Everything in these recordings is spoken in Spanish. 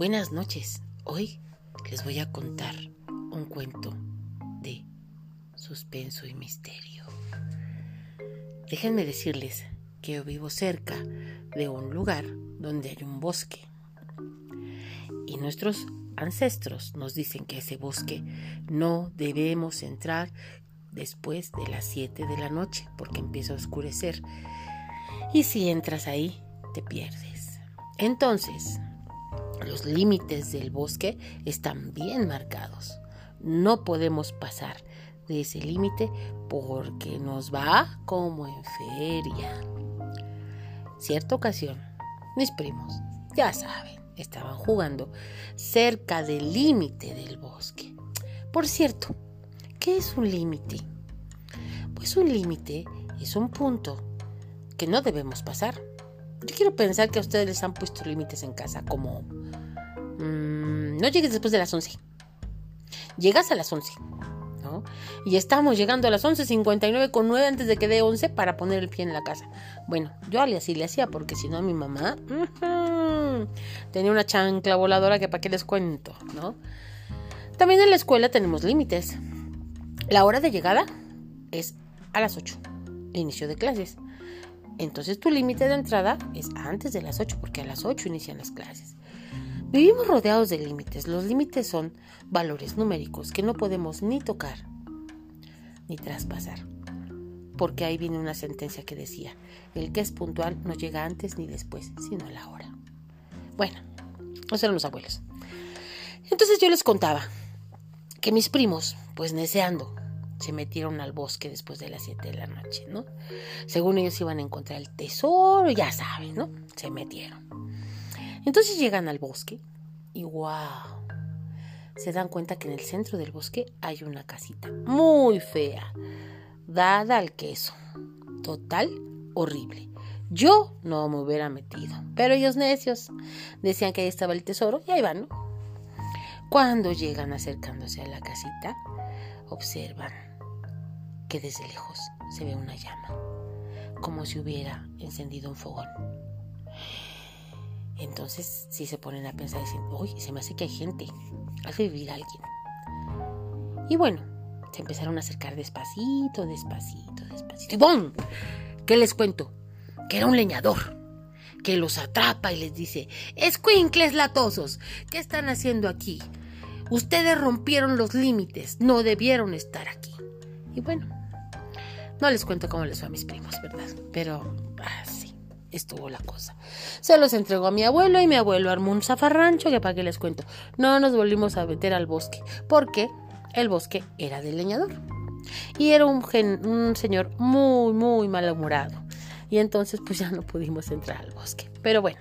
Buenas noches. Hoy les voy a contar un cuento de suspenso y misterio. Déjenme decirles que yo vivo cerca de un lugar donde hay un bosque. Y nuestros ancestros nos dicen que ese bosque no debemos entrar después de las 7 de la noche porque empieza a oscurecer. Y si entras ahí, te pierdes. Entonces, los límites del bosque están bien marcados. No podemos pasar de ese límite porque nos va como en feria. Cierta ocasión, mis primos, ya saben, estaban jugando cerca del límite del bosque. Por cierto, ¿qué es un límite? Pues un límite es un punto que no debemos pasar. Yo quiero pensar que a ustedes les han puesto límites en casa, como mmm, no llegues después de las 11. Llegas a las 11, ¿no? Y estamos llegando a las 11.59 con 9 antes de que dé 11 para poner el pie en la casa. Bueno, yo así le hacía porque si no mi mamá tenía una chancla voladora que para qué les cuento, ¿no? También en la escuela tenemos límites. La hora de llegada es a las 8, inicio de clases. Entonces tu límite de entrada es antes de las 8 porque a las 8 inician las clases. Vivimos rodeados de límites. Los límites son valores numéricos que no podemos ni tocar ni traspasar. Porque ahí viene una sentencia que decía, el que es puntual no llega antes ni después, sino a la hora. Bueno, esos eran los abuelos. Entonces yo les contaba que mis primos, pues neceando, se metieron al bosque después de las 7 de la noche, ¿no? Según ellos iban a encontrar el tesoro, ya saben, ¿no? Se metieron. Entonces llegan al bosque y wow, se dan cuenta que en el centro del bosque hay una casita muy fea, dada al queso. Total, horrible. Yo no me hubiera metido, pero ellos necios decían que ahí estaba el tesoro y ahí van. Cuando llegan acercándose a la casita, observan que desde lejos se ve una llama, como si hubiera encendido un fogón. Entonces, si se ponen a pensar, dicen, uy, se me hace que hay gente, hace vivir alguien. Y bueno, se empezaron a acercar despacito, despacito, despacito. ¡Y ¡bum! ¿Qué les cuento? Que era un leñador que los atrapa y les dice, escuincles latosos, ¿qué están haciendo aquí? Ustedes rompieron los límites, no debieron estar aquí. Y bueno, no les cuento cómo les fue a mis primos, ¿verdad? Pero así estuvo la cosa. Se los entregó a mi abuelo y mi abuelo armó un zafarrancho que para qué les cuento. No nos volvimos a meter al bosque, porque el bosque era del leñador. Y era un, un señor muy, muy malhumorado. Y entonces pues ya no pudimos entrar al bosque. Pero bueno,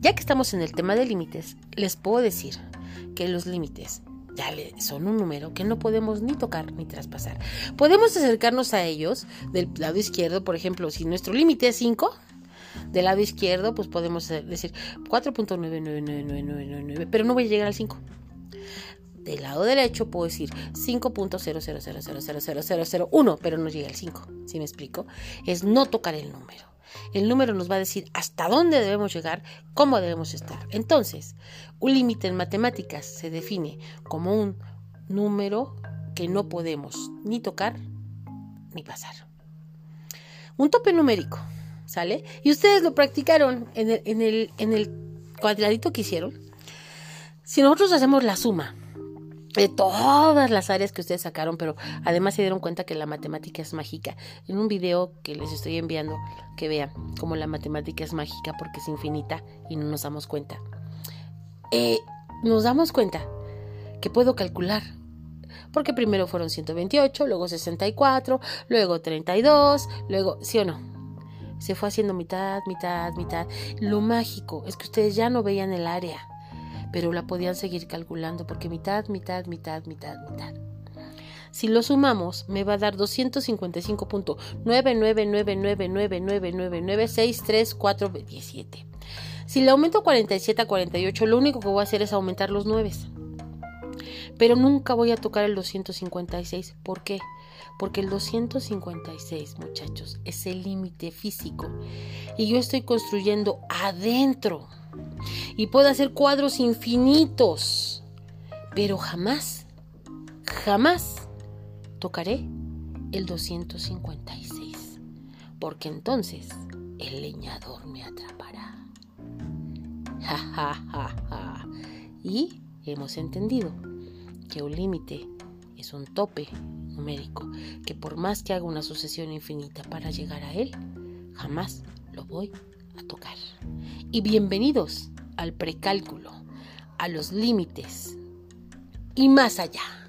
ya que estamos en el tema de límites, les puedo decir que los límites ya son un número que no podemos ni tocar ni traspasar. Podemos acercarnos a ellos del lado izquierdo, por ejemplo, si nuestro límite es 5, del lado izquierdo, pues podemos decir 4.99999, pero no voy a llegar al 5. Del lado derecho puedo decir 5.000000001, pero no llega al 5. ¿Sí me explico? Es no tocar el número. El número nos va a decir hasta dónde debemos llegar, cómo debemos estar. Entonces, un límite en matemáticas se define como un número que no podemos ni tocar ni pasar. Un tope numérico, ¿sale? Y ustedes lo practicaron en el, cuadradito que hicieron. Si nosotros hacemos la suma de todas las áreas que ustedes sacaron, pero además se dieron cuenta que la matemática es mágica. En un video que les estoy enviando, que vean cómo la matemática es mágica porque es infinita y no nos damos cuenta. Eh, nos damos cuenta que puedo calcular. Porque primero fueron 128, luego 64, luego 32, luego, ¿sí o no? Se fue haciendo mitad, mitad, mitad. Lo mágico es que ustedes ya no veían el área pero la podían seguir calculando porque mitad, mitad, mitad, mitad, mitad. Si lo sumamos, me va a dar 255.9999999963417. Si le aumento 47 a 48, lo único que voy a hacer es aumentar los 9. Pero nunca voy a tocar el 256. ¿Por qué? Porque el 256, muchachos, es el límite físico. Y yo estoy construyendo adentro y puedo hacer cuadros infinitos. Pero jamás, jamás tocaré el 256, porque entonces el leñador me atrapará. Ja, ja, ja, ja. Y hemos entendido que un límite es un tope numérico, que por más que haga una sucesión infinita para llegar a él, jamás lo voy a tocar. Y bienvenidos al precálculo, a los límites y más allá.